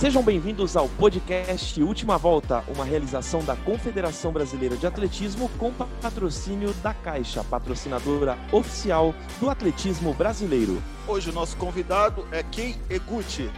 Sejam bem-vindos ao podcast Última Volta, uma realização da Confederação Brasileira de Atletismo com patrocínio da Caixa, patrocinadora oficial do atletismo brasileiro. Hoje o nosso convidado é Kei Eguchi.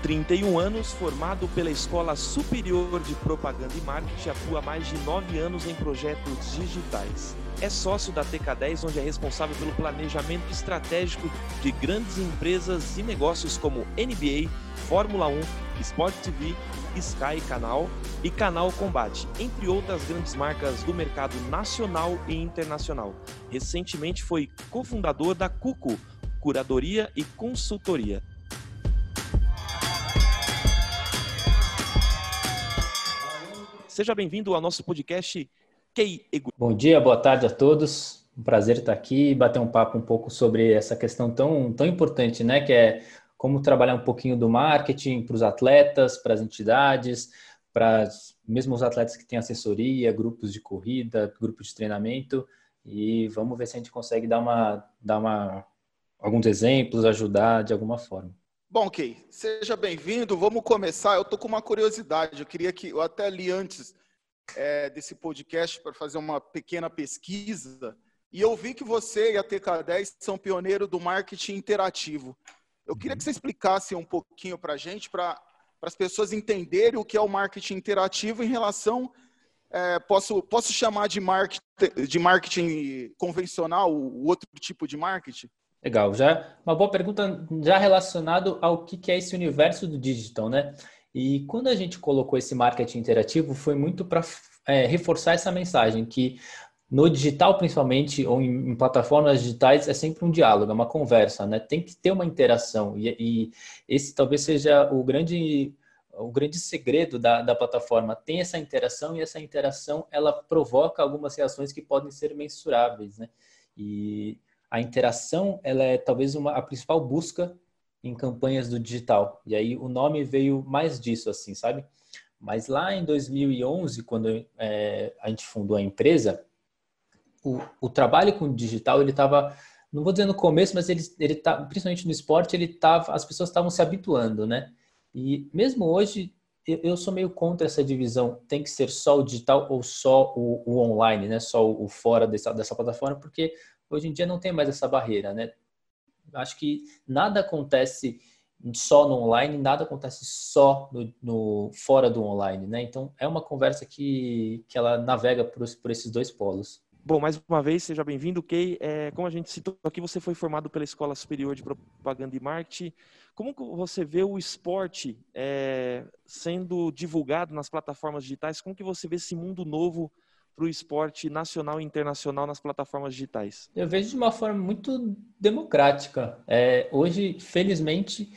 31 anos, formado pela Escola Superior de Propaganda e Marketing, atua há mais de 9 anos em projetos digitais. É sócio da TK10, onde é responsável pelo planejamento estratégico de grandes empresas e negócios como NBA, Fórmula 1, Sport TV, Sky Canal e Canal Combate, entre outras grandes marcas do mercado nacional e internacional. Recentemente foi cofundador da Cuco, Curadoria e Consultoria. Seja bem-vindo ao nosso podcast. Bom dia, boa tarde a todos. Um prazer estar aqui e bater um papo um pouco sobre essa questão tão, tão importante, né? Que é como trabalhar um pouquinho do marketing para os atletas, para as entidades, para mesmo os atletas que têm assessoria, grupos de corrida, grupos de treinamento. E vamos ver se a gente consegue dar uma, dar uma, alguns exemplos, ajudar de alguma forma. Bom, Kei, seja bem-vindo. Vamos começar. Eu estou com uma curiosidade. Eu queria que eu até li antes é, desse podcast para fazer uma pequena pesquisa e eu vi que você e a TK10 são pioneiros do marketing interativo. Eu queria que você explicasse um pouquinho para a gente, para as pessoas entenderem o que é o marketing interativo em relação. É, posso, posso chamar de marketing, de marketing convencional, o outro tipo de marketing? Legal, já uma boa pergunta já relacionado ao que é esse universo do digital, né? E quando a gente colocou esse marketing interativo, foi muito para é, reforçar essa mensagem que no digital, principalmente, ou em, em, plataformas digitais, é sempre um diálogo, é uma conversa, né? Tem que ter uma interação. E, e esse talvez seja o grande, o grande segredo da, da plataforma. Tem essa interação e essa interação, ela provoca algumas reações que podem ser mensuráveis, né? E a interação ela é talvez uma, a principal busca em campanhas do digital. E aí o nome veio mais disso, assim, sabe? Mas lá em 2011, quando é, a gente fundou a empresa, o, o trabalho com o digital ele estava, não vou dizer no começo, mas ele ele tá, principalmente no esporte, ele tava, as pessoas estavam se habituando, né? E mesmo hoje eu sou meio contra essa divisão. Tem que ser só o digital ou só o, o online, né? Só o, o fora dessa, dessa plataforma, porque Hoje em dia não tem mais essa barreira, né? Acho que nada acontece só no online, nada acontece só no, no fora do online, né? Então é uma conversa que, que ela navega por, por esses dois polos. Bom, mais uma vez, seja bem-vindo, Kay. É, como a gente citou aqui, você foi formado pela Escola Superior de Propaganda e Marketing. Como você vê o esporte é, sendo divulgado nas plataformas digitais? Como que você vê esse mundo novo para o esporte nacional e internacional nas plataformas digitais? Eu vejo de uma forma muito democrática. É, hoje, felizmente,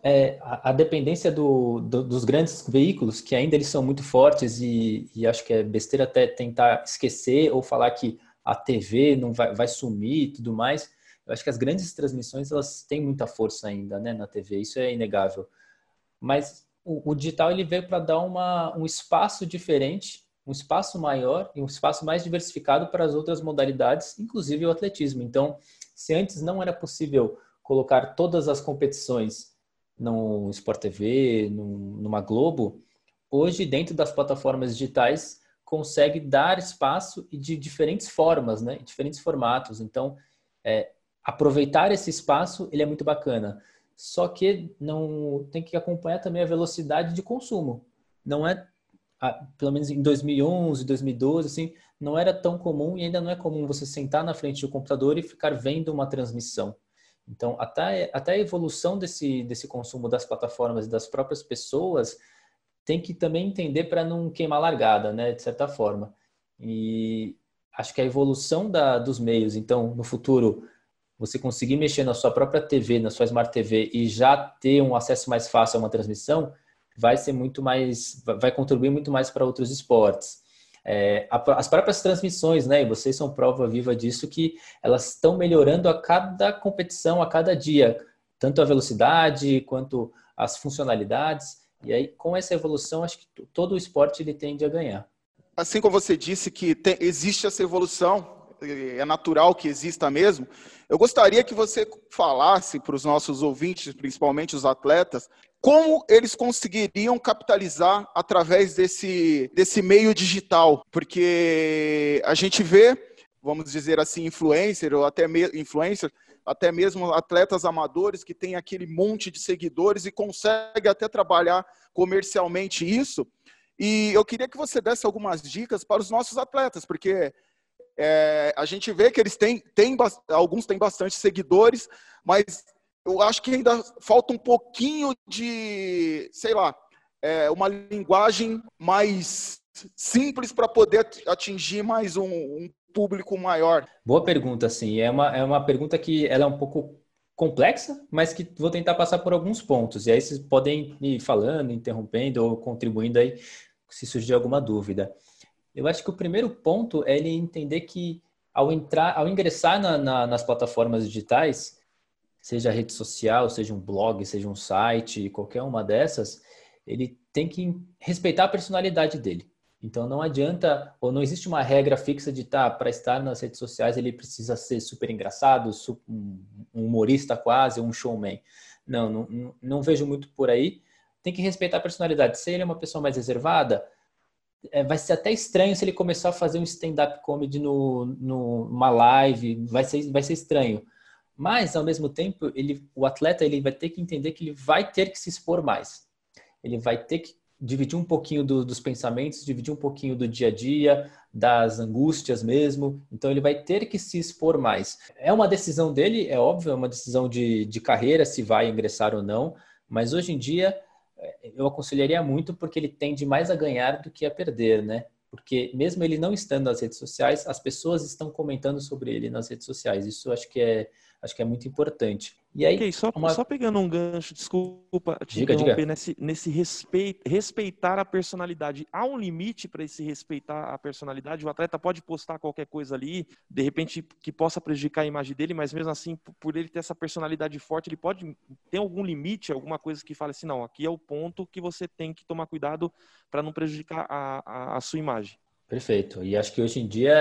é, a, a, dependência do, do, dos grandes veículos, que ainda eles são muito fortes e, e, acho que é besteira até tentar esquecer ou falar que a TV não vai, vai sumir e tudo mais. Eu acho que as grandes transmissões elas têm muita força ainda, né, na TV. Isso é inegável. Mas o, o digital ele veio para dar uma, um espaço diferente um espaço maior e um espaço mais diversificado para as outras modalidades, inclusive o atletismo. Então, se antes não era possível colocar todas as competições no Sport TV, numa Globo, hoje, dentro das plataformas digitais, consegue dar espaço e de diferentes formas, né? diferentes formatos. Então, é, aproveitar esse espaço, ele é muito bacana. Só que não tem que acompanhar também a velocidade de consumo. Não é pelo menos em 2011, 2012, assim, não era tão comum e ainda não é comum você sentar na frente do computador e ficar vendo uma transmissão. Então, até, até a evolução desse, desse consumo das plataformas e das próprias pessoas tem que também entender para não queimar largada, né, de certa forma. E acho que a evolução da, dos meios, então, no futuro, você conseguir mexer na sua própria TV, na sua Smart TV e já ter um acesso mais fácil a uma transmissão, vai ser muito mais, vai contribuir muito mais para outros esportes. É, as próprias transmissões, né? E vocês são prova viva disso que elas estão melhorando a cada competição, a cada dia, tanto a velocidade quanto as funcionalidades. E aí, com essa evolução, acho que todo o esporte ele tende a ganhar. Assim como você disse que tem, existe essa evolução, é natural que exista mesmo. Eu gostaria que você falasse para os nossos ouvintes, principalmente os atletas, como eles conseguiriam capitalizar através desse, desse meio digital, porque a gente vê, vamos dizer assim, influencer ou até influencer, até mesmo atletas amadores que têm aquele monte de seguidores e consegue até trabalhar comercialmente isso. E eu queria que você desse algumas dicas para os nossos atletas, porque é, a gente vê que eles têm, têm, alguns têm bastante seguidores, mas eu acho que ainda falta um pouquinho de, sei lá, é, uma linguagem mais simples para poder atingir mais um, um, público maior. Boa pergunta, sim. É uma, é uma pergunta que ela é um pouco complexa, mas que vou tentar passar por alguns pontos. E aí vocês podem ir falando, interrompendo ou contribuindo aí se surgir alguma dúvida. Eu acho que o primeiro ponto é ele entender que ao entrar, ao ingressar na, na, nas plataformas digitais, seja rede social, seja um blog, seja um site, qualquer uma dessas, ele tem que respeitar a personalidade dele. Então não adianta, ou não existe uma regra fixa de tá, para estar nas redes sociais ele precisa ser super engraçado, um humorista quase, um showman. Não, não, não vejo muito por aí. Tem que respeitar a personalidade. Se ele é uma pessoa mais reservada, vai ser até estranho se ele começar a fazer um stand-up comedy no, numa live, vai ser, vai ser estranho. Mas, ao mesmo tempo, ele, o atleta ele vai ter que entender que ele vai ter que se expor mais. Ele vai ter que dividir um pouquinho do, dos pensamentos, dividir um pouquinho do dia a dia, das angústias mesmo. Então, ele vai ter que se expor mais. É uma decisão dele, é óbvio, é uma decisão de, de carreira, se vai ingressar ou não. Mas hoje em dia, eu aconselharia muito porque ele tende mais a ganhar do que a perder, né? Porque mesmo ele não estando nas redes sociais, as pessoas estão comentando sobre ele nas redes sociais. Isso acho que é Acho que é muito importante. E aí, okay, só, uma... só pegando um gancho, desculpa te diga, interromper diga. nesse, nesse respeito, respeitar a personalidade. Há um limite para esse respeitar a personalidade? O atleta pode postar qualquer coisa ali, de repente que possa prejudicar a imagem dele, mas mesmo assim, por ele ter essa personalidade forte, ele pode ter algum limite, alguma coisa que fale assim, não, aqui é o ponto que você tem que tomar cuidado para não prejudicar a, a, a sua imagem. Perfeito. E acho que hoje em dia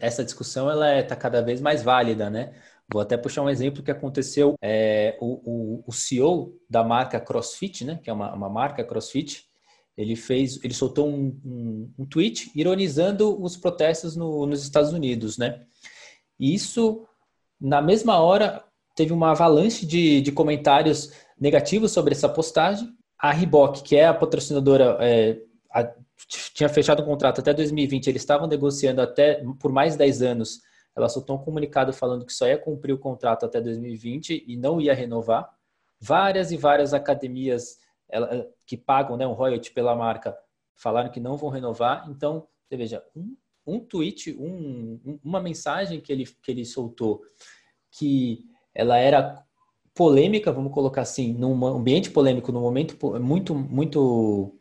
essa discussão ela está é, cada vez mais válida, né? Vou até puxar um exemplo que aconteceu. É, o, o, o, CEO da marca CrossFit, né, que é uma, uma marca CrossFit, ele fez, ele soltou um, um, um tweet ironizando os protestos no, nos Estados Unidos, né? E isso, na mesma hora, teve uma avalanche de, de comentários negativos sobre essa postagem. A Reebok, que é a patrocinadora, é, a, tinha fechado um contrato até 2020, eles estavam negociando até por mais 10 anos ela soltou um comunicado falando que só ia cumprir o contrato até 2020 e não ia renovar. Várias e várias academias ela, que pagam né, um royalty pela marca falaram que não vão renovar. Então, você veja, um, um tweet, um, uma mensagem que ele, que ele soltou que ela era polêmica, vamos colocar assim, num ambiente polêmico, num momento muito, muito,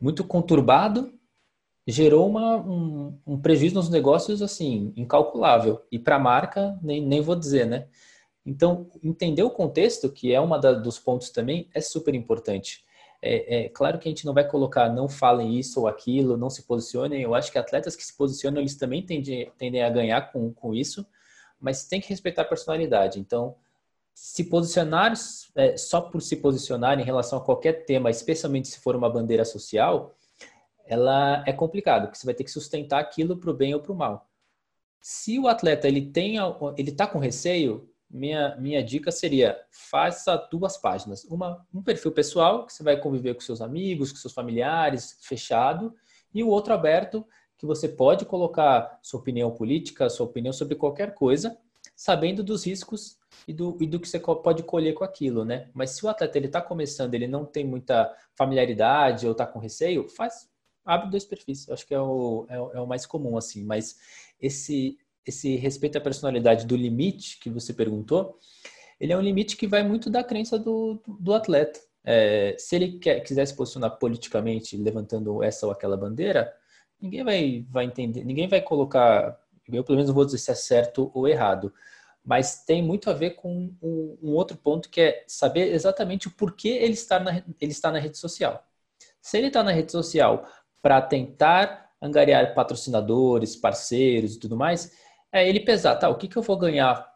muito conturbado, gerou uma, um, um, prejuízo nos negócios assim incalculável e para a marca nem, nem vou dizer, né? Então entender o contexto que é uma da, dos pontos também é super importante. É, é, claro que a gente não vai colocar não falem isso ou aquilo, não se posicionem. Eu acho que atletas que se posicionam eles também tendem, tendem a ganhar com, com isso, mas tem que respeitar a personalidade. Então se posicionar é, só por se posicionar em relação a qualquer tema, especialmente se for uma bandeira social, ela é complicado, porque você vai ter que sustentar aquilo para o bem ou para o mal. Se o atleta ele tem, ele está com receio, minha, minha dica seria faça duas páginas, uma um perfil pessoal que você vai conviver com seus amigos, com seus familiares, fechado, e o outro aberto que você pode colocar sua opinião política, sua opinião sobre qualquer coisa, sabendo dos riscos e do, e do que você pode colher com aquilo, né? Mas se o atleta ele está começando, ele não tem muita familiaridade ou está com receio, faz abre dois perfis. Acho que é o, é, é o mais comum, assim. Mas esse, esse respeito à personalidade do limite que você perguntou, ele é um limite que vai muito da crença do, do atleta. É, se ele quer, quiser se posicionar politicamente levantando essa ou aquela bandeira, ninguém vai, vai entender, ninguém vai colocar, eu pelo menos não vou dizer se é certo ou errado, mas tem muito a ver com um, um outro ponto que é saber exatamente o porquê ele está na, ele está na rede social. Se ele está na rede social para tentar angariar patrocinadores, parceiros e tudo mais, é ele pesar, tá, o que, que eu vou ganhar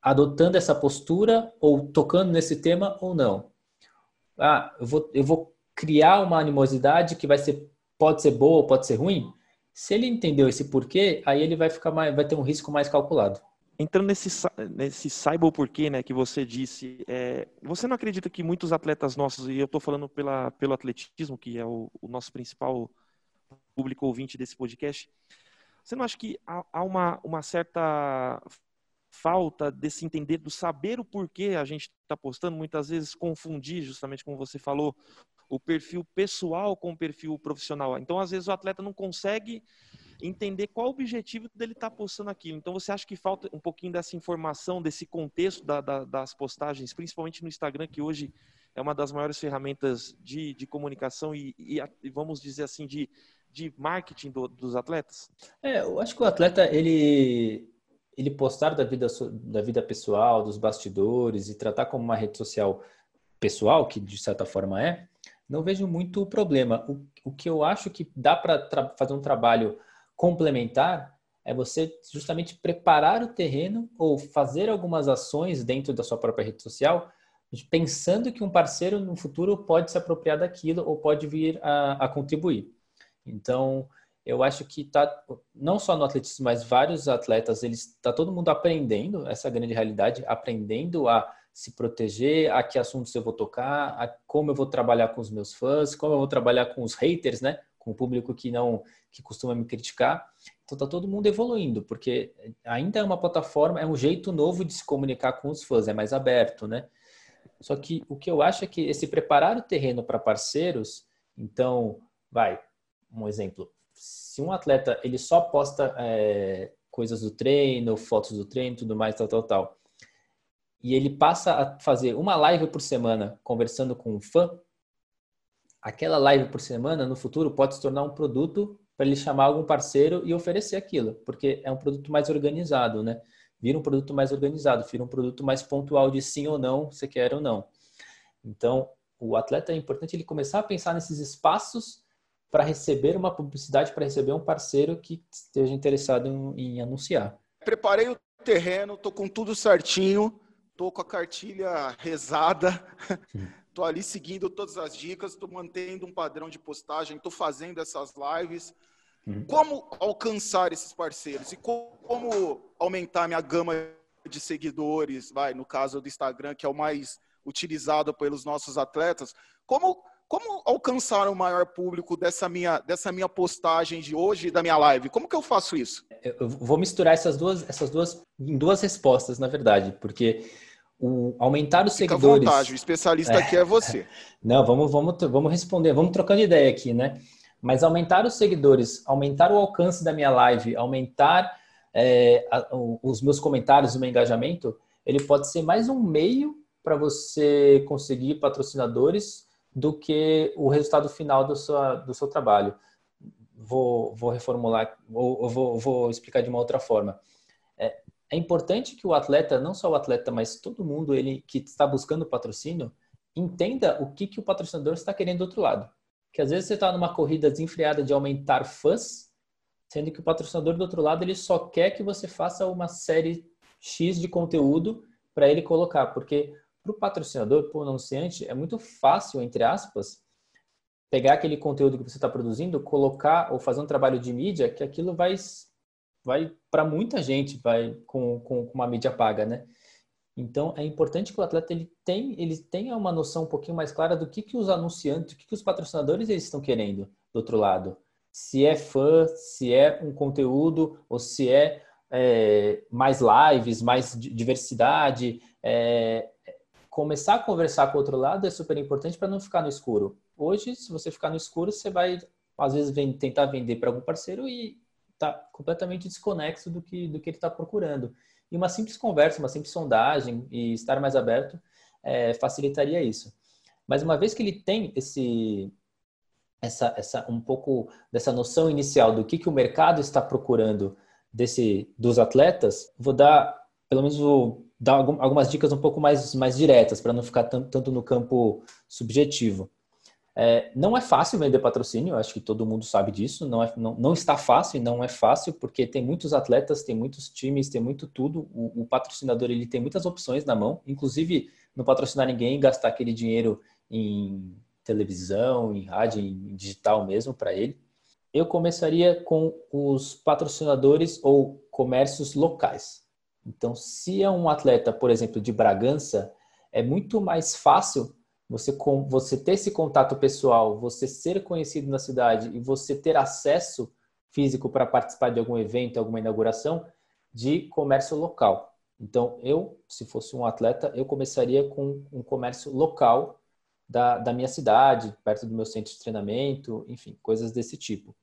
adotando essa postura ou tocando nesse tema ou não. Ah, eu vou, eu vou criar uma animosidade que vai ser, pode ser boa ou pode ser ruim. Se ele entendeu esse porquê, aí ele vai ficar mais, vai ter um risco mais calculado. Entrando nesse, nesse saiba o porquê, né, que você disse, é, você não acredita que muitos atletas nossos, e eu estou falando pela, pelo atletismo, que é o, o nosso principal público ouvinte desse podcast, você não acha que há, uma, uma certa falta desse entender, do saber o porquê a gente está postando, muitas vezes confundir, justamente como você falou, o perfil pessoal com o perfil profissional. Então, às vezes, o atleta não consegue entender qual o objetivo dele estar tá postando aquilo. Então, você acha que falta um pouquinho dessa informação, desse contexto da, da, das postagens, principalmente no Instagram, que hoje é uma das maiores ferramentas de, de comunicação e, e, e, vamos dizer assim, de, de marketing do, dos atletas? É, eu acho que o atleta, ele, ele postar da vida, da vida pessoal, dos bastidores e tratar como uma rede social pessoal, que de certa forma é, não vejo muito problema. O, o que eu acho que dá para fazer um trabalho complementar é você justamente preparar o terreno ou fazer algumas ações dentro da sua própria rede social, pensando que um parceiro no futuro pode se apropriar daquilo ou pode vir a, a contribuir. Então, eu acho que tá não só no atletismo, mas vários atletas, eles está todo mundo aprendendo essa grande realidade, aprendendo a se proteger, a que assuntos eu vou tocar, a como eu vou trabalhar com os meus fãs, como eu vou trabalhar com os haters, né? Com o público que não que costuma me criticar. Então tá todo mundo evoluindo, porque ainda é uma plataforma, é um jeito novo de se comunicar com os fãs, é mais aberto, né? Só que o que eu acho é que esse preparar o terreno para parceiros, então, vai, um exemplo, se um atleta ele só posta é, coisas do treino, fotos do treino, tudo mais, tal, tal, tal, e ele passa a fazer uma live por semana conversando com um fã, aquela live por semana no futuro pode se tornar um produto para ele chamar algum parceiro e oferecer aquilo, porque é um produto mais organizado, né? Vira um produto mais organizado, vira um produto mais pontual de sim ou não, você quer ou não. Então, o atleta é importante ele começar a pensar nesses espaços para receber uma publicidade, para receber um parceiro que esteja interessado em, em anunciar. Preparei o terreno, tô com tudo certinho, tô com a cartilha rezada, tô ali seguindo todas as dicas, tô mantendo um padrão de postagem, tô fazendo essas lives. Uhum. Como alcançar esses parceiros e como aumentar minha gama de seguidores, vai, no caso do Instagram, que é o mais utilizado pelos nossos atletas, como como alcançar o maior público dessa minha, dessa minha postagem de hoje, da minha live? Como que eu faço isso? Eu vou misturar essas duas, essas duas, em duas respostas, na verdade, porque o aumentar os Fica seguidores. À vontade, o especialista é. aqui é você. Não, vamos, vamos, vamos responder, vamos trocando ideia aqui, né? Mas aumentar os seguidores, aumentar o alcance da minha live, aumentar é, a, os meus comentários, o meu engajamento, ele pode ser mais um meio para você conseguir patrocinadores do que o resultado final do, sua, do seu trabalho. Vou, vou reformular, ou vou, vou explicar de uma outra forma. É, é importante que o atleta, não só o atleta, mas todo mundo ele que está buscando patrocínio, entenda o que, que o patrocinador está querendo do outro lado. Que às vezes você está numa corrida desenfreada de aumentar fãs, sendo que o patrocinador do outro lado ele só quer que você faça uma série X de conteúdo para ele colocar, porque para o patrocinador, para o anunciante, é muito fácil, entre aspas, pegar aquele conteúdo que você está produzindo, colocar ou fazer um trabalho de mídia que aquilo vai, vai para muita gente, vai com, com, com, uma mídia paga, né? Então é importante que o atleta ele, tem, ele tenha uma noção um pouquinho mais clara do que, que os anunciantes, o que, que os patrocinadores eles estão querendo do outro lado. Se é fã, se é um conteúdo ou se é, é mais lives, mais diversidade, é, começar a conversar com o outro lado é super importante para não ficar no escuro. Hoje, se você ficar no escuro, você vai, às vezes, vem, tentar vender para algum parceiro e está completamente desconexo do que, do que ele está procurando. E uma simples conversa, uma simples sondagem e estar mais aberto é, facilitaria isso. Mas uma vez que ele tem esse, essa, essa, um pouco dessa noção inicial do que, que o mercado está procurando desse, dos atletas, vou dar, pelo menos vou dar algumas dicas um pouco mais, mais diretas, para não ficar tanto, no campo subjetivo. É, não é fácil vender patrocínio, acho que todo mundo sabe disso. Não, é, não, não, está fácil e não é fácil, porque tem muitos atletas, tem muitos times, tem muito tudo. O, o, patrocinador ele tem muitas opções na mão, inclusive não patrocinar ninguém, gastar aquele dinheiro em televisão, em rádio, em digital mesmo para ele. Eu começaria com os patrocinadores ou comércios locais. Então, se é um atleta, por exemplo, de Bragança, é muito mais fácil você, você ter esse contato pessoal, você ser conhecido na cidade e você ter acesso físico para participar de algum evento, alguma inauguração, de comércio local. Então, eu, se fosse um atleta, eu começaria com um comércio local da, da minha cidade, perto do meu centro de treinamento, enfim, coisas desse tipo.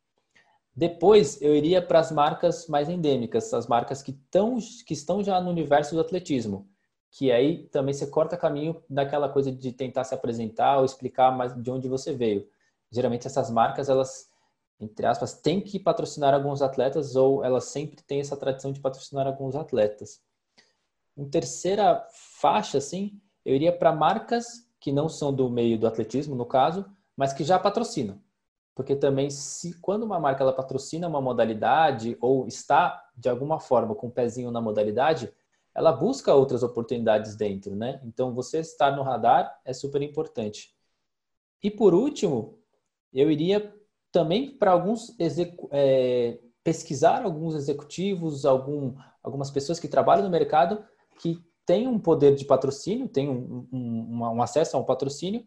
Depois, eu iria para as marcas mais endêmicas, as marcas que, tão, que estão já no universo do atletismo que aí também você corta caminho daquela coisa de tentar se apresentar ou explicar mais de onde você veio. Geralmente essas marcas, elas, entre aspas, têm que patrocinar alguns atletas ou elas sempre têm essa tradição de patrocinar alguns atletas. Em terceira faixa, assim, eu iria para marcas que não são do meio do atletismo, no caso, mas que já patrocinam. Porque também, se quando uma marca ela patrocina uma modalidade ou está, de alguma forma, com o um pezinho na modalidade, ela busca outras oportunidades dentro, né? Então, você estar no radar é super importante. E por último, eu iria também para alguns é, pesquisar alguns executivos, algum, algumas pessoas que trabalham no mercado que têm um poder de patrocínio, têm um, um, um acesso a um patrocínio,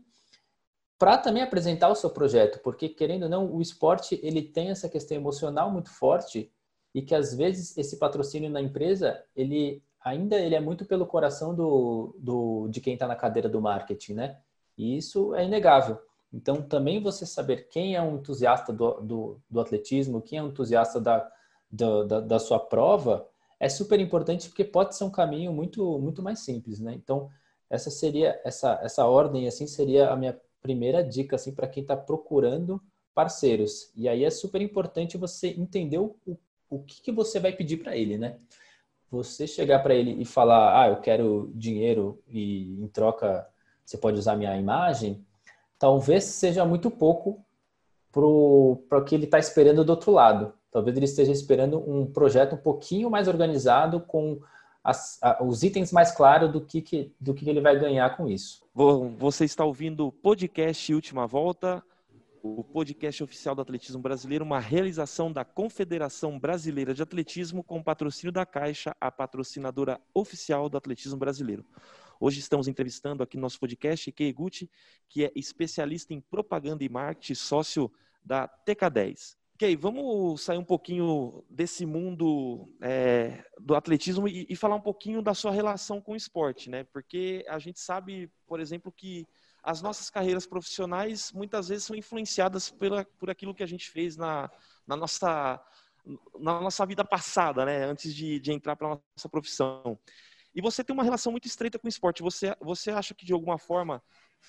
para também apresentar o seu projeto, porque querendo ou não, o esporte ele tem essa questão emocional muito forte e que às vezes esse patrocínio na empresa ele ainda ele é muito pelo coração do, do de quem está na cadeira do marketing, né? E isso é inegável. Então, também você saber quem é um entusiasta do, do, do atletismo, quem é um entusiasta da, da, da, da, sua prova, é super importante porque pode ser um caminho muito, muito mais simples, né? Então, essa seria, essa, essa ordem, assim, seria a minha primeira dica, assim, para quem está procurando parceiros. E aí é super importante você entender o, o que, que você vai pedir para ele, né? você chegar para ele e falar, ah, eu quero dinheiro e em troca você pode usar minha imagem, talvez seja muito pouco para o que ele está esperando do outro lado. Talvez ele esteja esperando um projeto um pouquinho mais organizado, com as, a, os itens mais claros do que, que, do que ele vai ganhar com isso. Você está ouvindo o podcast Última Volta o podcast oficial do atletismo brasileiro, uma realização da Confederação Brasileira de Atletismo com patrocínio da Caixa, a patrocinadora oficial do atletismo brasileiro. Hoje estamos entrevistando aqui no nosso podcast Kei Gucci, que é especialista em propaganda e marketing, sócio da TK10. Ok, vamos sair um pouquinho desse mundo é, do atletismo e, e, falar um pouquinho da sua relação com o esporte, né? Porque a gente sabe, por exemplo, que as nossas carreiras profissionais muitas vezes são influenciadas pela, por aquilo que a gente fez na, na, nossa, na nossa vida passada, né? Antes de, de entrar para a nossa profissão. E você tem uma relação muito estreita com o esporte. Você, você acha que de alguma forma,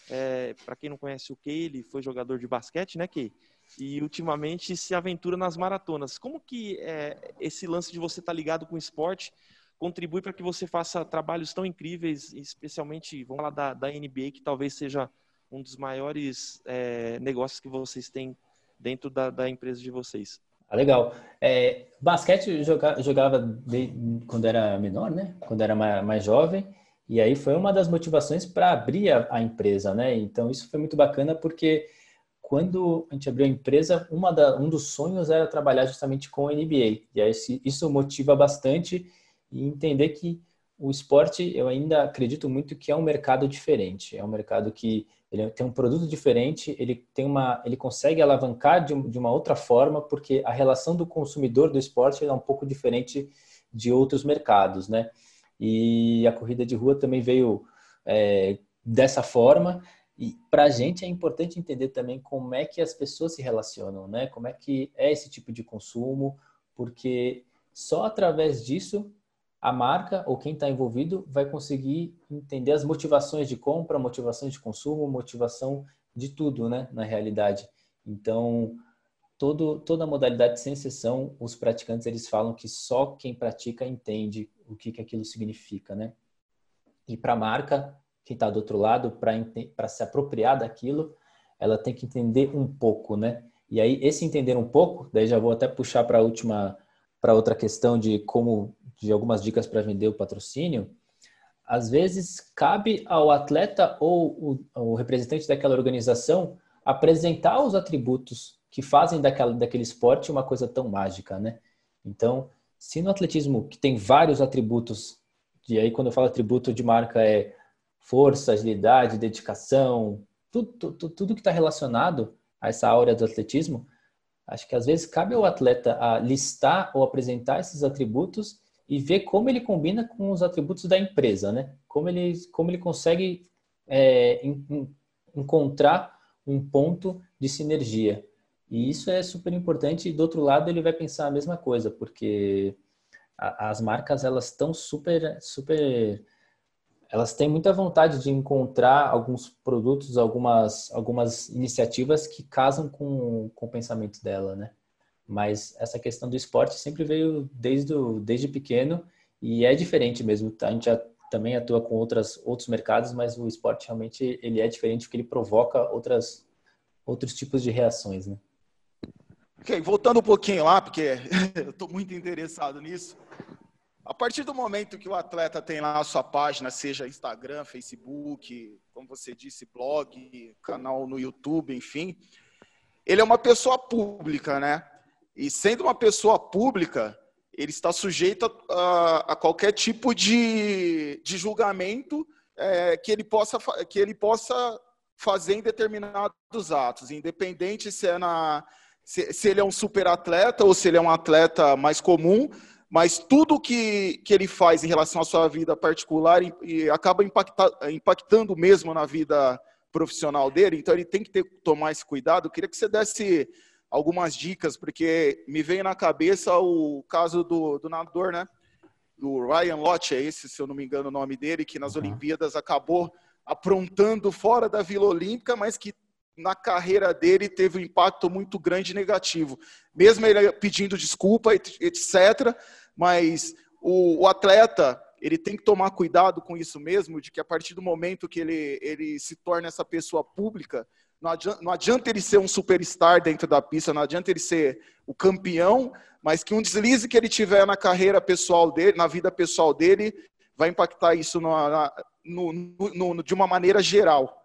é, para quem não conhece o Key, ele foi jogador de basquete, né, Key? E ultimamente se aventura nas maratonas. Como que é, esse lance de você estar tá ligado com o esporte contribui para que você faça trabalhos tão incríveis, especialmente, vamos falar da, da NBA, que talvez seja um dos maiores é, negócios que vocês têm dentro da, da empresa de vocês. Ah, legal. É, basquete eu jogava, jogava de, quando era menor, né? Quando era mais, mais jovem. E aí foi uma das motivações para abrir a, a, empresa, né? Então isso foi muito bacana porque quando a gente abriu a empresa, da, um dos sonhos era trabalhar justamente com a NBA. E aí isso motiva bastante e entender que o esporte, eu ainda acredito muito que é um mercado diferente. É um mercado que ele tem um produto diferente, ele tem uma, ele consegue alavancar de, de uma outra forma, porque a relação do consumidor do esporte é um pouco diferente de outros mercados, né? E a corrida de rua também veio é, dessa forma. E para a gente é importante entender também como é que as pessoas se relacionam, né? Como é que é esse tipo de consumo, porque só através disso a marca ou quem está envolvido vai conseguir entender as motivações de compra, motivações de consumo, motivação de tudo, né, na realidade. Então, todo, toda modalidade, sem exceção, os praticantes eles falam que só quem pratica entende o que, que aquilo significa, né? E para a marca, quem está do outro lado, para se apropriar daquilo, ela tem que entender um pouco, né? E aí esse entender um pouco, daí já vou até puxar para a última, para outra questão de como, de algumas dicas para vender o patrocínio. Às vezes cabe ao atleta ou o, o representante daquela organização apresentar os atributos que fazem daquela, daquele esporte uma coisa tão mágica, né? Então, se no atletismo que tem vários atributos, e aí quando eu falo atributo de marca é força, agilidade, dedicação, tudo, tudo, tudo que está relacionado a essa áurea do atletismo, acho que às vezes cabe ao atleta a listar ou apresentar esses atributos e ver como ele combina com os atributos da empresa, né? Como ele, como ele consegue é, encontrar um ponto de sinergia. E isso é super importante. E do outro lado, ele vai pensar a mesma coisa, porque a, as marcas elas estão super, super, elas têm muita vontade de encontrar alguns produtos, algumas, algumas iniciativas que casam com, com o pensamento dela, né? Mas essa questão do esporte sempre veio desde, desde pequeno e é diferente mesmo. A gente já também atua com outras, outros mercados, mas o esporte realmente ele é diferente porque ele provoca outras, outros tipos de reações, né? Ok, voltando um pouquinho lá, porque eu estou muito interessado nisso. A partir do momento que o atleta tem lá a sua página, seja Instagram, Facebook, como você disse, blog, canal no YouTube, enfim, ele é uma pessoa pública, né? E sendo uma pessoa pública, ele está sujeito a, a qualquer tipo de, de julgamento é, que, ele possa, que ele possa fazer em determinados atos, independente se é na se, se ele é um super atleta ou se ele é um atleta mais comum, mas tudo que, que ele faz em relação à sua vida particular e, e acaba impacta, impactando mesmo na vida profissional dele, então ele tem que ter, tomar esse cuidado. Eu queria que você desse algumas dicas, porque me veio na cabeça o caso do, do nadador, né? Do Ryan Lott, é esse, se eu não me engano, o nome dele, que nas uhum. Olimpíadas acabou aprontando fora da Vila Olímpica, mas que na carreira dele teve um impacto muito grande negativo. Mesmo ele pedindo desculpa, etc. Mas o, o, atleta ele tem que tomar cuidado com isso mesmo, de que a partir do momento que ele, ele se torna essa pessoa pública, não adianta, não adianta ele ser um superstar dentro da pista, não adianta ele ser o campeão, mas que um deslize que ele tiver na carreira pessoal dele, na vida pessoal dele, vai impactar isso no, no, no, de uma maneira geral.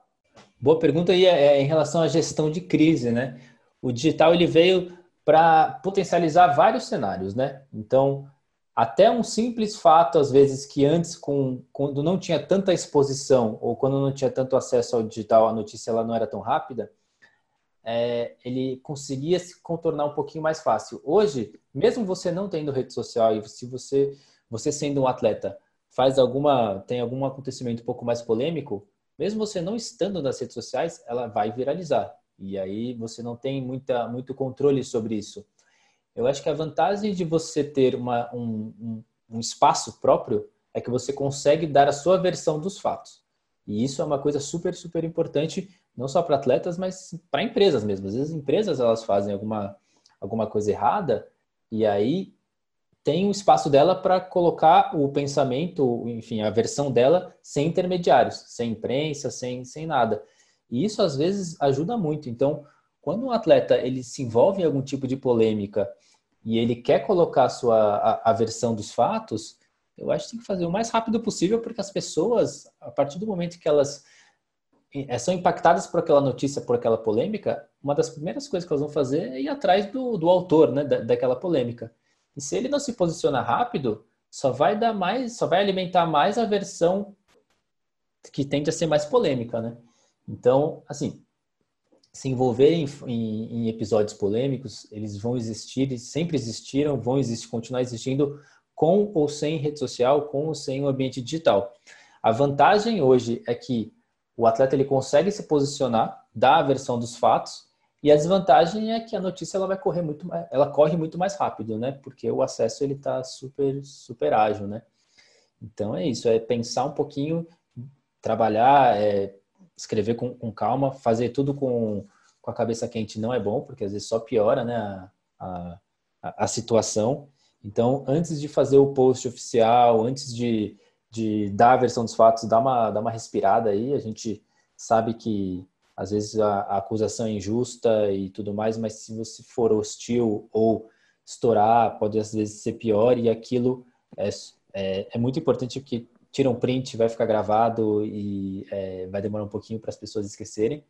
Boa pergunta aí é, é em relação à gestão de crise, né? O digital ele veio para potencializar vários cenários, né? Então, até um simples fato, às vezes, que antes, com, quando não tinha tanta exposição ou quando não tinha tanto acesso ao digital, a notícia ela não era tão rápida, é, ele conseguia se contornar um pouquinho mais fácil. Hoje, mesmo você não tendo rede social e se você, você sendo um atleta, faz alguma, tem algum acontecimento um pouco mais polêmico, mesmo você não estando nas redes sociais, ela vai viralizar. E aí você não tem muita, muito controle sobre isso. Eu acho que a vantagem de você ter uma, um, um, um espaço próprio é que você consegue dar a sua versão dos fatos. E isso é uma coisa super, super importante, não só para atletas, mas para empresas mesmo. Às vezes, empresas elas fazem alguma, alguma coisa errada e aí tem o espaço dela para colocar o pensamento, enfim, a versão dela sem intermediários, sem imprensa, sem, sem nada. E isso às vezes ajuda muito. Então, quando um atleta ele se envolve em algum tipo de polêmica e ele quer colocar a sua a, a versão dos fatos, eu acho que tem que fazer o mais rápido possível, porque as pessoas, a partir do momento que elas eh, são impactadas por aquela notícia, por aquela polêmica, uma das primeiras coisas que elas vão fazer é ir atrás do, do autor né, da, daquela polêmica. E se ele não se posiciona rápido, só vai dar mais, só vai alimentar mais a versão que tende a ser mais polêmica, né? Então, assim, se envolver em, em, episódios polêmicos, eles vão existir, sempre existiram, vão existir, continuar existindo com ou sem rede social, com ou sem o ambiente digital. A vantagem hoje é que o atleta ele consegue se posicionar, dar a versão dos fatos e a desvantagem é que a notícia ela vai correr muito ela corre muito mais rápido, né? Porque o acesso ele está super super ágil, né? Então é isso, é pensar um pouquinho, trabalhar, é, escrever com, com, calma, fazer tudo com, com a cabeça quente não é bom, porque às vezes só piora, né? A, a, a situação. Então, antes de fazer o post oficial, antes de, de dar a versão dos fatos, dá uma, dá uma respirada aí. A gente sabe que às vezes a, a acusação é injusta e tudo mais, mas se você for hostil ou estourar, pode às vezes ser pior e aquilo é, é, é muito importante que tira um print, vai ficar gravado e é, vai demorar um pouquinho para as pessoas esquecerem.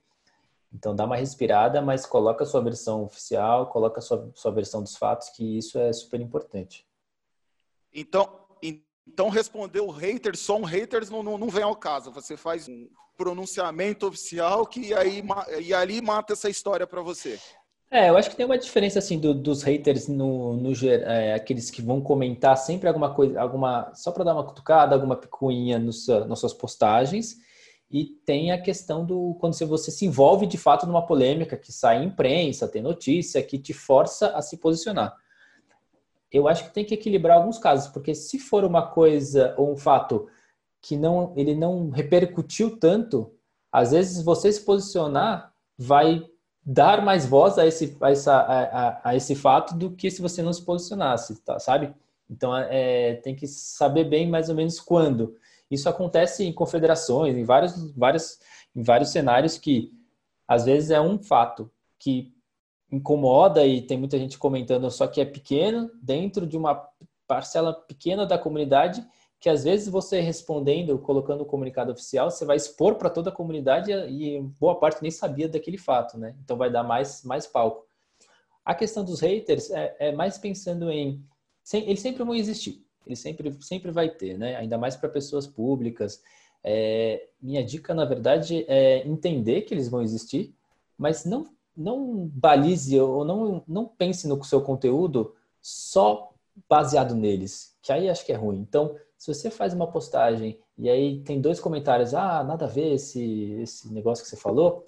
Então dá uma respirada, mas coloca a sua versão oficial, coloca a sua, sua versão dos fatos, que isso é super importante. Então, então responder o hater, só um haters não, não, não vem ao caso. Você faz um pronunciamento oficial que aí, e ali mata essa história para você. É, eu acho que tem uma diferença assim do, dos haters no, no é, aqueles que vão comentar sempre alguma coisa, alguma só para dar uma cutucada, alguma picuinha no seu, nas suas postagens. E tem a questão do quando você se envolve de fato numa polêmica que sai em imprensa, tem notícia que te força a se posicionar. Eu acho que tem que equilibrar alguns casos, porque se for uma coisa ou um fato que não ele não repercutiu tanto, às vezes você se posicionar vai dar mais voz a esse, a, essa, a, a, esse fato do que se você não se posicionasse, tá, sabe? Então, é, tem que saber bem mais ou menos quando. Isso acontece em confederações, em vários, vários, em vários cenários que, às vezes, é um fato que incomoda e tem muita gente comentando, só que é pequeno, dentro de uma parcela pequena da comunidade que às vezes você respondendo, colocando o comunicado oficial, você vai expor para toda a comunidade e boa parte nem sabia daquele fato, né? Então vai dar mais, mais palco. A questão dos haters é, é mais pensando em. Eles sempre vão existir, eles sempre, sempre vai ter, né? Ainda mais para pessoas públicas. É, minha dica, na verdade, é entender que eles vão existir, mas não, não balize ou não, não pense no seu conteúdo só baseado neles, que aí acho que é ruim. Então, se você faz uma postagem e aí tem dois comentários, ah, nada a ver esse, esse negócio que você falou,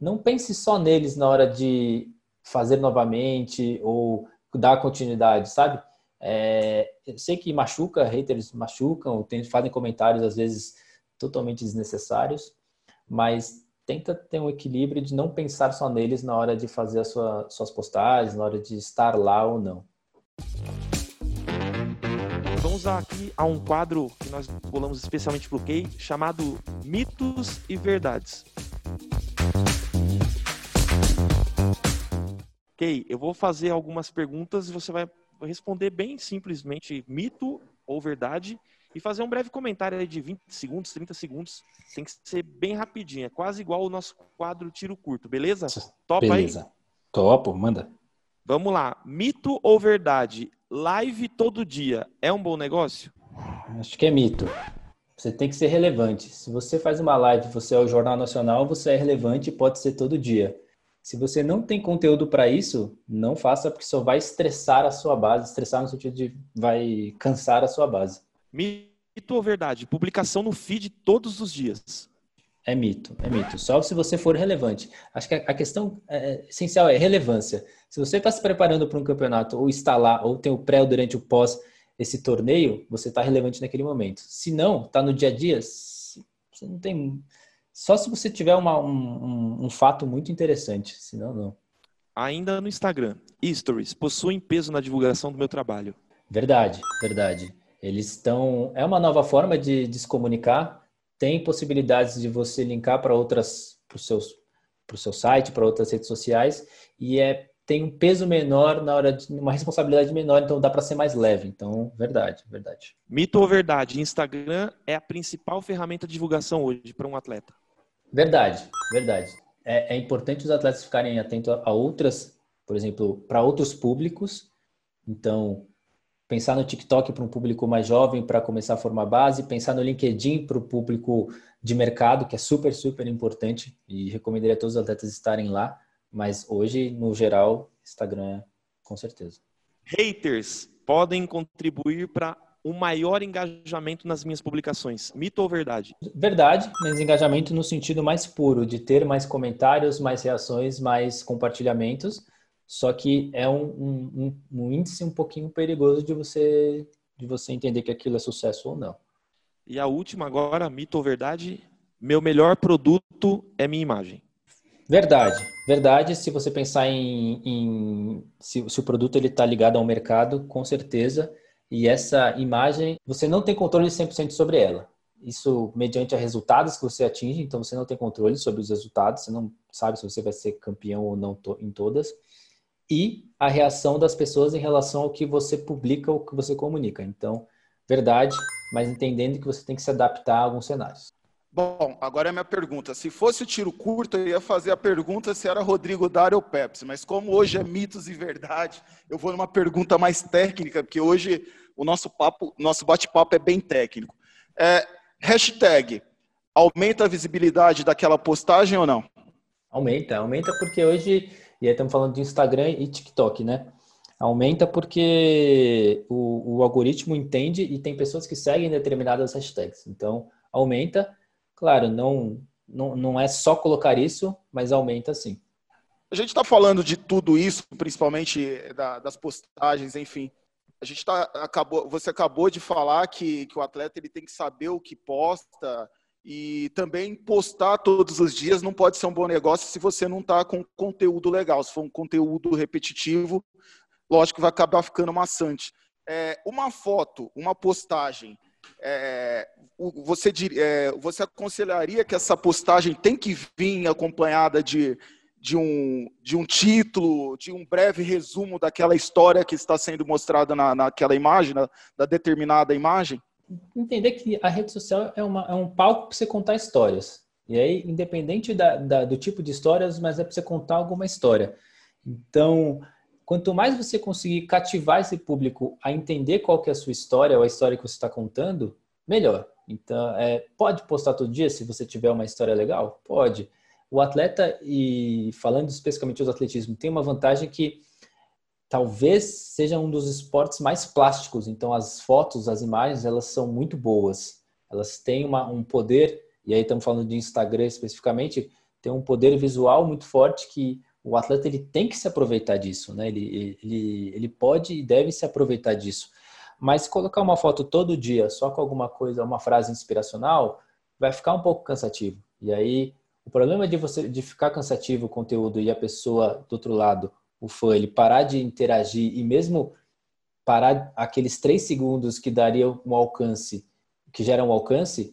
não pense só neles na hora de fazer novamente ou dar continuidade, sabe? É, eu sei que machuca, haters machucam, tem, fazem comentários às vezes totalmente desnecessários, mas tenta ter um equilíbrio de não pensar só neles na hora de fazer as sua, suas postagens, na hora de estar lá ou não vamos aqui a um quadro que nós bolamos especialmente para o Key, chamado Mitos e Verdades. Key, eu vou fazer algumas perguntas e você vai responder bem simplesmente mito ou verdade e fazer um breve comentário de 20 segundos, 30 segundos. Tem que ser bem rapidinho, é quase igual o nosso quadro Tiro Curto, beleza? Topa beleza. aí? Topo, manda. Vamos lá. Mito ou verdade? Live todo dia é um bom negócio? Acho que é mito. Você tem que ser relevante. Se você faz uma live, você é o Jornal Nacional, você é relevante e pode ser todo dia. Se você não tem conteúdo para isso, não faça porque só vai estressar a sua base, estressar no sentido de vai cansar a sua base. Mito ou verdade? Publicação no feed todos os dias. É mito, é mito. Só se você for relevante. Acho que a questão é, essencial é relevância. Se você está se preparando para um campeonato, ou está lá, ou tem o pré ou durante o pós esse torneio, você está relevante naquele momento. Se não, está no dia a dia, você não tem. Só se você tiver uma, um, um, fato muito interessante, senão não. Ainda no Instagram, stories possuem peso na divulgação do meu trabalho. Verdade, verdade. Eles estão. É uma nova forma de, de se comunicar tem possibilidades de você linkar para outras, para o seu, para o seu site, para outras redes sociais, e é tem um peso menor na hora de uma responsabilidade menor, então dá para ser mais leve. Então, verdade, verdade. Mito ou verdade? Instagram é a principal ferramenta de divulgação hoje para um atleta. Verdade, verdade. É, é importante os atletas ficarem atentos a outras, por exemplo, para outros públicos. Então, pensar no TikTok para um público mais jovem para começar a formar base, pensar no LinkedIn para o público de mercado, que é super, super importante e recomendaria a todos os atletas estarem lá, mas hoje, no geral, Instagram é com certeza. Haters podem contribuir para um maior engajamento nas minhas publicações. Mito ou verdade? Verdade, mas engajamento no sentido mais puro, de ter mais comentários, mais reações, mais compartilhamentos só que é um, um, um, índice um pouquinho perigoso de você, de você entender que aquilo é sucesso ou não. E a última agora, mito ou verdade? Meu melhor produto é minha imagem. Verdade, verdade. Se você pensar em, em se, se, o produto ele está ligado ao mercado, com certeza. E essa imagem, você não tem controle 100% sobre ela. isso mediante a resultados que você atinge, então você não tem controle sobre os resultados, você não sabe se você vai ser campeão ou não em todas, e a reação das pessoas em relação ao que você publica ou que você comunica. Então, verdade, mas entendendo que você tem que se adaptar a alguns cenários. Bom, agora é a minha pergunta. Se fosse o tiro curto, eu ia fazer a pergunta se era Rodrigo Dário ou Pepsi. Mas como hoje é mitos e verdade, eu vou numa pergunta mais técnica, porque hoje o nosso papo, nosso bate-papo é bem técnico. É, hashtag, aumenta a visibilidade daquela postagem ou não? Aumenta, aumenta porque hoje, e aí estamos falando de Instagram e TikTok, né? Aumenta porque o, o algoritmo entende e tem pessoas que seguem determinadas hashtags. Então, aumenta Claro, não, não, não é só colocar isso, mas aumenta sim. A gente está falando de tudo isso, principalmente da, das postagens, enfim. A gente tá, acabou, você acabou de falar que, que o atleta ele tem que saber o que posta e também postar todos os dias não pode ser um bom negócio se você não está com conteúdo legal. Se for um conteúdo repetitivo, lógico que vai acabar ficando maçante. É, uma foto, uma postagem, é, você, é, você aconselharia que essa postagem tem que vir acompanhada de, de, um, de um título, de um breve resumo daquela história que está sendo mostrada na, naquela imagem, na, da determinada imagem? Entender que a rede social é, uma, é um palco para você contar histórias. E aí, independente da, da, do tipo de histórias, mas é para você contar alguma história. Então, quanto mais você conseguir cativar esse público a entender qual que é a sua história ou a história que você está contando, melhor. Então, é, pode postar todo dia se você tiver uma história legal? Pode. O atleta, e falando especificamente do atletismo, tem uma vantagem que talvez seja um dos esportes mais plásticos. Então, as fotos, as imagens, elas são muito boas. Elas têm uma, um poder, e aí estamos falando de Instagram especificamente, tem um poder visual muito forte que o atleta ele tem que se aproveitar disso, né? Ele, ele, ele pode e deve se aproveitar disso. Mas colocar uma foto todo dia só com alguma coisa, uma frase inspiracional, vai ficar um pouco cansativo. E aí, o problema de você de ficar cansativo o conteúdo e a pessoa do outro lado, o fã, ele parar de interagir e mesmo parar aqueles três segundos que daria um alcance, que gera um alcance,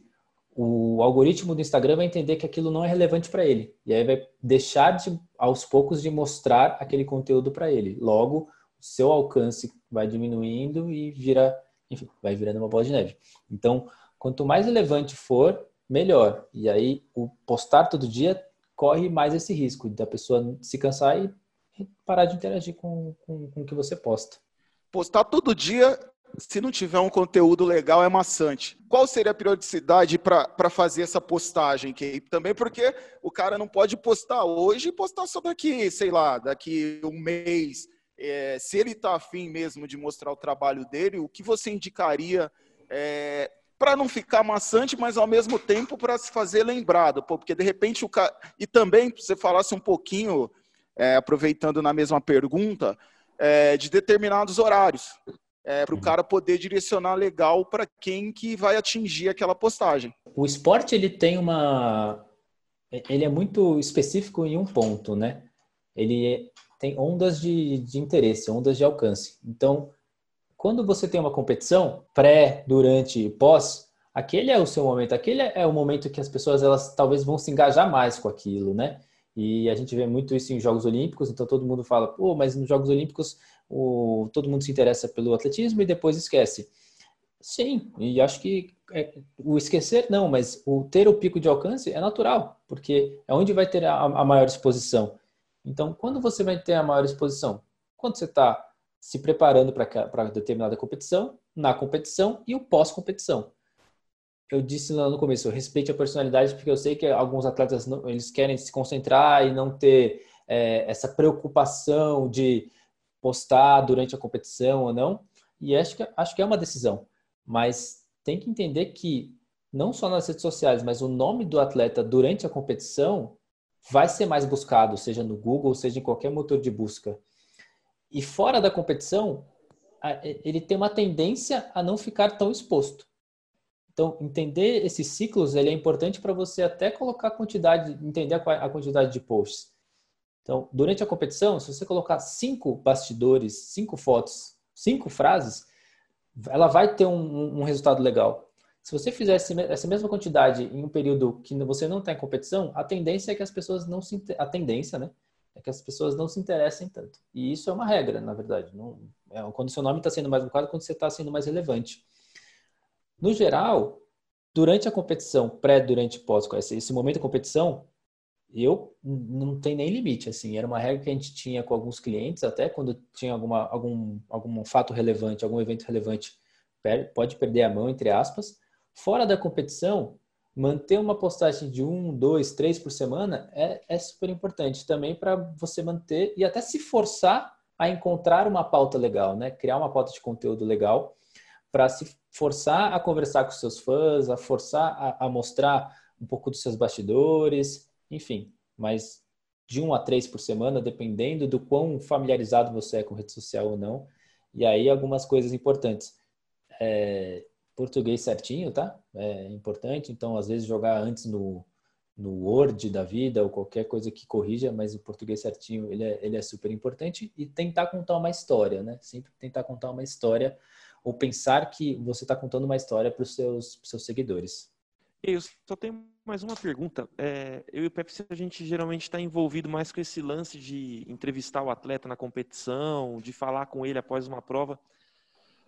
o algoritmo do Instagram vai entender que aquilo não é relevante para ele. E aí vai deixar de, aos poucos de mostrar aquele conteúdo para ele. Logo, o seu alcance vai diminuindo e vira, enfim, vai virando uma bola de neve. Então, quanto mais relevante for, melhor. E aí, o postar todo dia corre mais esse risco da pessoa se cansar e parar de interagir com, com, com o que você posta. Postar todo dia, se não tiver um conteúdo legal, é maçante. Qual seria a periodicidade para fazer essa postagem? Também porque o cara não pode postar hoje e postar só daqui, sei lá, daqui um mês é, se ele está afim mesmo de mostrar o trabalho dele, o que você indicaria é, para não ficar maçante, mas ao mesmo tempo para se fazer lembrado? Pô, porque de repente o cara. E também, você falasse um pouquinho, é, aproveitando na mesma pergunta, é, de determinados horários. É, para o uhum. cara poder direcionar legal para quem que vai atingir aquela postagem. O esporte ele tem uma, ele é muito específico em um ponto, né? Ele tem ondas de, de interesse, ondas de alcance. Então, quando você tem uma competição, pré, durante e pós, aquele é o seu momento, aquele é o momento que as pessoas elas talvez vão se engajar mais com aquilo, né? E a gente vê muito isso em Jogos Olímpicos, então todo mundo fala, pô, mas nos Jogos Olímpicos o, todo mundo se interessa pelo atletismo e depois esquece. Sim, e acho que é, o esquecer não, mas o ter o pico de alcance é natural, porque é onde vai ter a, a maior exposição. Então, quando você vai ter a maior exposição? Quando você está se preparando para determinada competição, na competição e o pós-competição. Eu disse lá no começo, eu respeite a personalidade, porque eu sei que alguns atletas não, eles querem se concentrar e não ter é, essa preocupação de postar durante a competição ou não. E acho que, acho que é uma decisão. Mas tem que entender que, não só nas redes sociais, mas o nome do atleta durante a competição vai ser mais buscado, seja no Google, seja em qualquer motor de busca. E fora da competição, ele tem uma tendência a não ficar tão exposto. Então, entender esses ciclos ele é importante para você até colocar a quantidade, entender a quantidade de posts. Então, durante a competição, se você colocar cinco bastidores, cinco fotos, cinco frases, ela vai ter um, um resultado legal. Se você fizesse essa mesma quantidade em um período que você não está em competição, a tendência é que as pessoas não se a tendência, né, é que as pessoas não se interessem tanto. E isso é uma regra, na verdade. Não, é, quando seu nome está sendo mais buscado, quando você está sendo mais relevante. No geral, durante a competição, pré, durante e pós, esse, momento da competição, eu não tem nem limite, assim, era uma regra que a gente tinha com alguns clientes, até quando tinha alguma, algum, algum fato relevante, algum evento relevante, pode perder a mão, entre aspas. Fora da competição, manter uma postagem de um, dois, três por semana é, é super importante também para você manter e até se forçar a encontrar uma pauta legal, né? Criar uma pauta de conteúdo legal para se forçar a conversar com seus fãs, a forçar a, a mostrar um pouco dos seus bastidores, enfim, mas de um a três por semana, dependendo do quão familiarizado você é com rede social ou não. E aí algumas coisas importantes. É, português certinho, tá? É importante. Então, às vezes, jogar antes no, no Word da vida ou qualquer coisa que corrija, mas o português certinho, ele é, ele é super importante. E tentar contar uma história, né? Sempre tentar contar uma história ou pensar que você está contando uma história para os seus, seus seguidores. Eu só tenho mais uma pergunta. É, eu e o Pepsi, a gente geralmente está envolvido mais com esse lance de entrevistar o atleta na competição, de falar com ele após uma prova.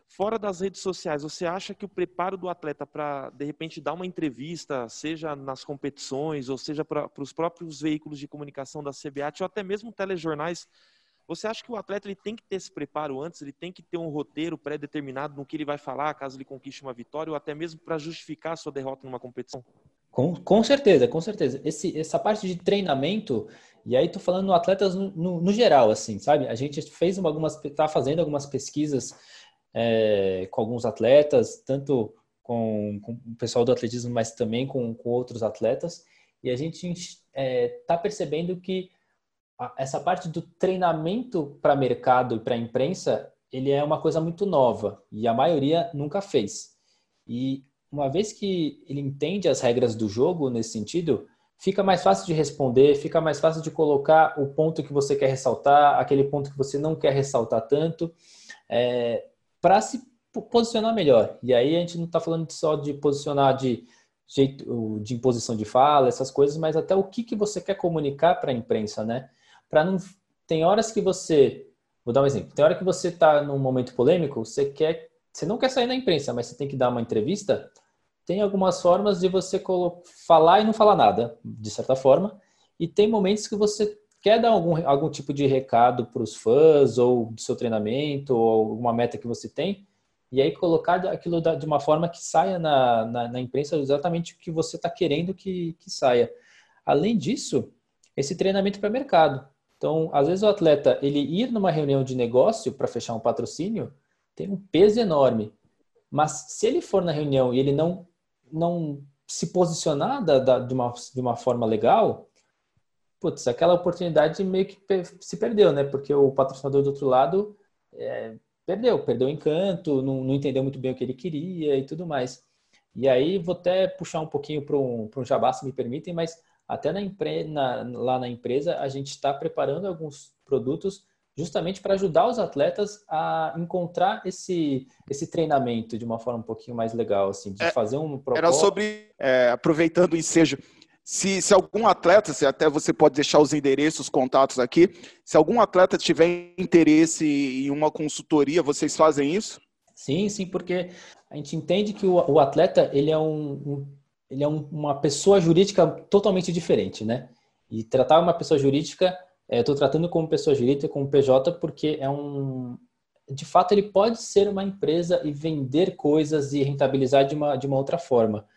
Fora das redes sociais, você acha que o preparo do atleta para, de repente, dar uma entrevista, seja nas competições, ou seja para os próprios veículos de comunicação da CBAT, ou até mesmo telejornais, você acha que o atleta ele tem que ter esse preparo antes, ele tem que ter um roteiro pré-determinado no que ele vai falar caso ele conquiste uma vitória, ou até mesmo para justificar a sua derrota numa competição? Com, com certeza, com certeza. Esse, essa parte de treinamento, e aí tô falando atletas no, no, no geral, assim, sabe? A gente fez uma, algumas, tá fazendo algumas pesquisas é, com alguns atletas, tanto com, com, o pessoal do atletismo, mas também com, com outros atletas, e a gente está é, percebendo que essa parte do treinamento para mercado e para imprensa, ele é uma coisa muito nova e a maioria nunca fez. E uma vez que ele entende as regras do jogo nesse sentido, fica mais fácil de responder, fica mais fácil de colocar o ponto que você quer ressaltar, aquele ponto que você não quer ressaltar tanto, é, para se posicionar melhor. E aí a gente não está falando só de posicionar de jeito de imposição de fala, essas coisas, mas até o que, que você quer comunicar para a imprensa, né? Para não tem horas que você vou dar um exemplo tem hora que você está num momento polêmico você quer você não quer sair na imprensa mas você tem que dar uma entrevista tem algumas formas de você falar e não falar nada de certa forma e tem momentos que você quer dar algum, algum tipo de recado para os fãs ou do seu treinamento ou alguma meta que você tem e aí colocar aquilo de uma forma que saia na, na, na imprensa exatamente o que você está querendo que, que saia. Além disso, esse treinamento para mercado. Então, às vezes o atleta, ele ir numa reunião de negócio para fechar um patrocínio, tem um peso enorme. Mas se ele for na reunião e ele não, não se posicionar da, da, de, uma, de uma forma legal, putz, aquela oportunidade meio que se perdeu, né? Porque o patrocinador do outro lado é, perdeu, perdeu o encanto, não, não, entendeu muito bem o que ele queria e tudo mais. E aí vou até puxar um pouquinho para um, um jabá, se me permitem, mas até na, na, lá na empresa, a gente está preparando alguns produtos justamente para ajudar os atletas a encontrar esse, esse treinamento de uma forma um pouquinho mais legal, assim, de é, fazer um propósito. Era sobre, é, aproveitando o ensejo, se, se algum atleta, se até você pode deixar os endereços, os contatos aqui, se algum atleta tiver interesse em uma consultoria, vocês fazem isso? Sim, sim, porque a gente entende que o, o atleta ele é um, um ele é um, uma pessoa jurídica totalmente diferente, né? E tratar uma pessoa jurídica, estou é, tratando como pessoa jurídica, como PJ, porque é um, de fato, ele pode ser uma empresa e vender coisas e rentabilizar de uma, de uma outra forma.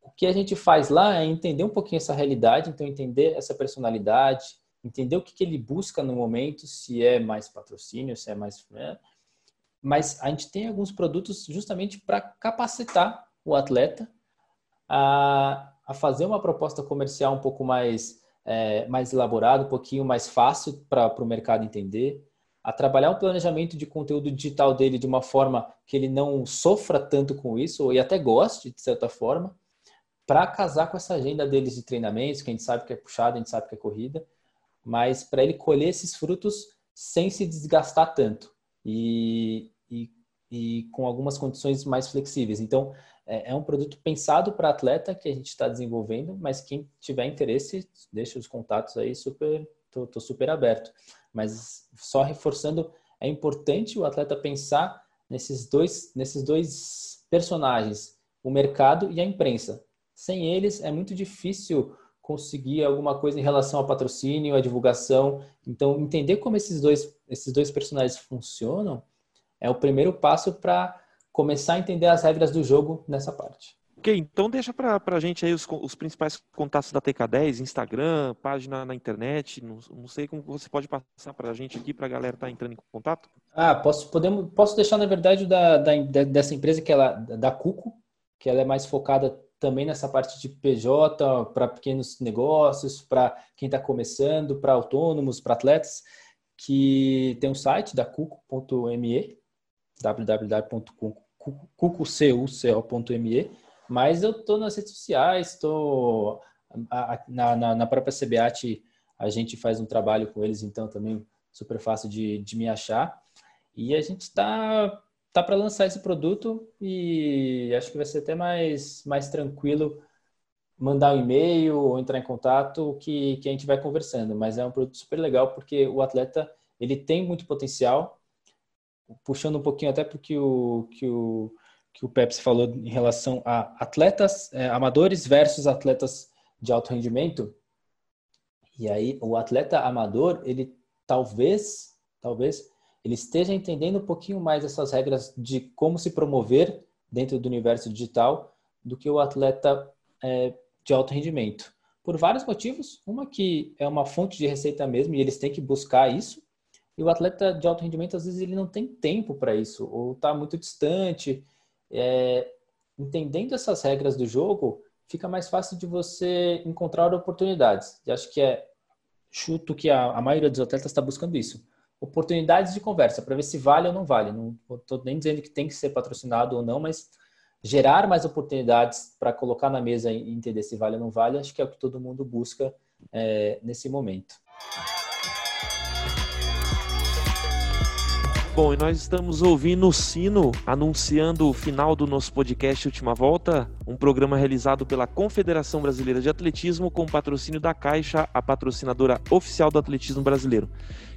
O que a gente faz lá é entender um pouquinho essa realidade, então entender essa personalidade, entender o que, que ele busca no momento, se é mais patrocínio, se é mais. Né? Mas a gente tem alguns produtos justamente para capacitar o atleta a, a fazer uma proposta comercial um pouco mais, é, mais elaborada, um pouquinho mais fácil para o mercado entender, a trabalhar um planejamento de conteúdo digital dele de uma forma que ele não sofra tanto com isso, e até goste, de certa forma, para casar com essa agenda deles de treinamentos, que a gente sabe que é puxada, a gente sabe que é corrida, mas para ele colher esses frutos sem se desgastar tanto. E, e e com algumas condições mais flexíveis. Então, é, é um produto pensado para atleta que a gente está desenvolvendo, mas quem tiver interesse, deixa os contatos aí, super, tô, tô super aberto. Mas só reforçando, é importante o atleta pensar nesses dois, nesses dois personagens, o mercado e a imprensa. Sem eles é muito difícil conseguir alguma coisa em relação ao patrocínio, à divulgação. Então, entender como esses dois, esses dois personagens funcionam é o primeiro passo para começar a entender as regras do jogo nessa parte. Ok, então deixa para a gente aí os, os, principais contatos da TK10, Instagram, página na internet, não, não sei como você pode passar para a gente aqui para a galera estar tá entrando em contato. Ah, posso, podemos, posso deixar na verdade da, da, dessa empresa que ela da Cuco, que ela é mais focada também nessa parte de PJ para pequenos negócios, para quem está começando, para autônomos, para atletas, que tem um site da cuco.me, www.cuco.me, mas eu estou nas redes sociais, estou na, na, na, própria CBAT, a gente faz um trabalho com eles, então também super fácil de, de me achar. E a gente está tá para lançar esse produto e acho que vai ser até mais, mais tranquilo mandar um e-mail ou entrar em contato que, que a gente vai conversando. Mas é um produto super legal porque o atleta ele tem muito potencial, puxando um pouquinho até porque o que o que o Pepsi falou em relação a atletas é, amadores versus atletas de alto rendimento. E aí o atleta amador ele talvez talvez ele esteja entendendo um pouquinho mais essas regras de como se promover dentro do universo digital do que o atleta é, de alto rendimento. Por vários motivos. Uma que é uma fonte de receita mesmo e eles têm que buscar isso. E o atleta de alto rendimento, às vezes, ele não tem tempo para isso, ou está muito distante. É, entendendo essas regras do jogo, fica mais fácil de você encontrar oportunidades. E acho que é chuto que a, a maioria dos atletas está buscando isso oportunidades de conversa para ver se vale ou não vale. Não estou nem dizendo que tem que ser patrocinado ou não, mas gerar mais oportunidades para colocar na mesa e entender se vale ou não vale, acho que é o que todo mundo busca é, nesse momento. Bom, e nós estamos ouvindo o sino anunciando o final do nosso podcast Última Volta, um programa realizado pela Confederação Brasileira de Atletismo com patrocínio da Caixa, a patrocinadora oficial do atletismo brasileiro.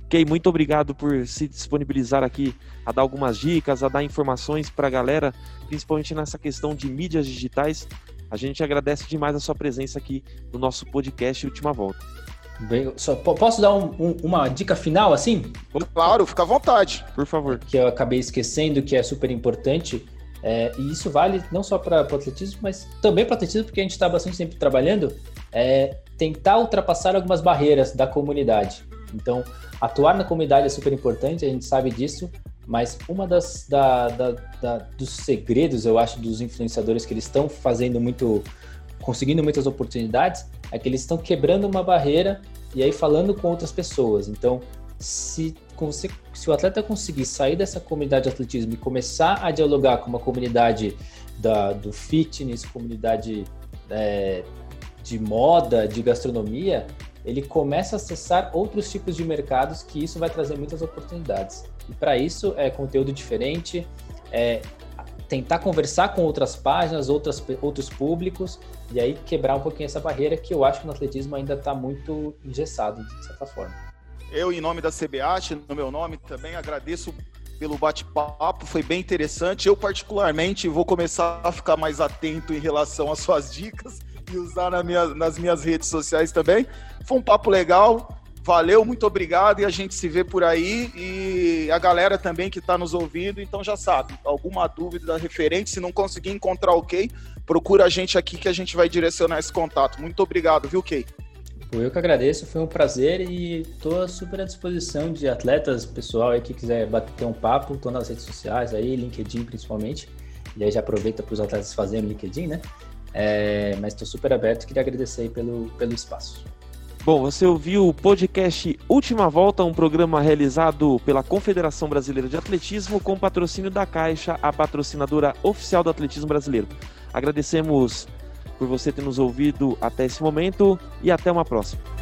Kay, muito obrigado por se disponibilizar aqui a dar algumas dicas, a dar informações para a galera, principalmente nessa questão de mídias digitais. A gente agradece demais a sua presença aqui no nosso podcast Última Volta. Bem, só, posso dar um, um, uma dica final assim? Claro, fica à vontade. Por favor. Que eu acabei esquecendo, que é super importante. É, e isso vale não só para o atletismo, mas também para o atletismo, porque a gente está bastante tempo trabalhando. É tentar ultrapassar algumas barreiras da comunidade. Então, atuar na comunidade é super importante, a gente sabe disso, mas uma das da, da, da, dos segredos, eu acho, dos influenciadores que eles estão fazendo muito, conseguindo muitas oportunidades, é que eles estão quebrando uma barreira e aí falando com outras pessoas. Então, se, se o atleta conseguir sair dessa comunidade de atletismo e começar a dialogar com uma comunidade da, do fitness, comunidade é, de moda, de gastronomia, ele começa a acessar outros tipos de mercados que isso vai trazer muitas oportunidades. E para isso é conteúdo diferente, é tentar conversar com outras páginas, outras, outros públicos e aí quebrar um pouquinho essa barreira que eu acho que no atletismo ainda está muito engessado, de certa forma. Eu, em nome da CBAT, no meu nome também, agradeço pelo bate-papo, foi bem interessante. Eu, particularmente, vou começar a ficar mais atento em relação às suas dicas e usar na minha, nas minhas redes sociais também. Foi um papo legal. Valeu, muito obrigado e a gente se vê por aí e a galera também que está nos ouvindo, então já sabe, alguma dúvida referente, se não conseguir encontrar o Key, procura a gente aqui que a gente vai direcionar esse contato. Muito obrigado, viu, Key? Eu que agradeço, foi um prazer e estou super à disposição de atletas, pessoal aí que quiser bater um papo, estou nas redes sociais aí, LinkedIn principalmente, e aí já aproveita para os atletas fazerem LinkedIn, né? É, mas estou super aberto, queria agradecer aí pelo, pelo espaço. Bom, você ouviu o podcast Última Volta, um programa realizado pela Confederação Brasileira de Atletismo com patrocínio da Caixa, a patrocinadora oficial do atletismo brasileiro. Agradecemos por você ter nos ouvido até esse momento e até uma próxima.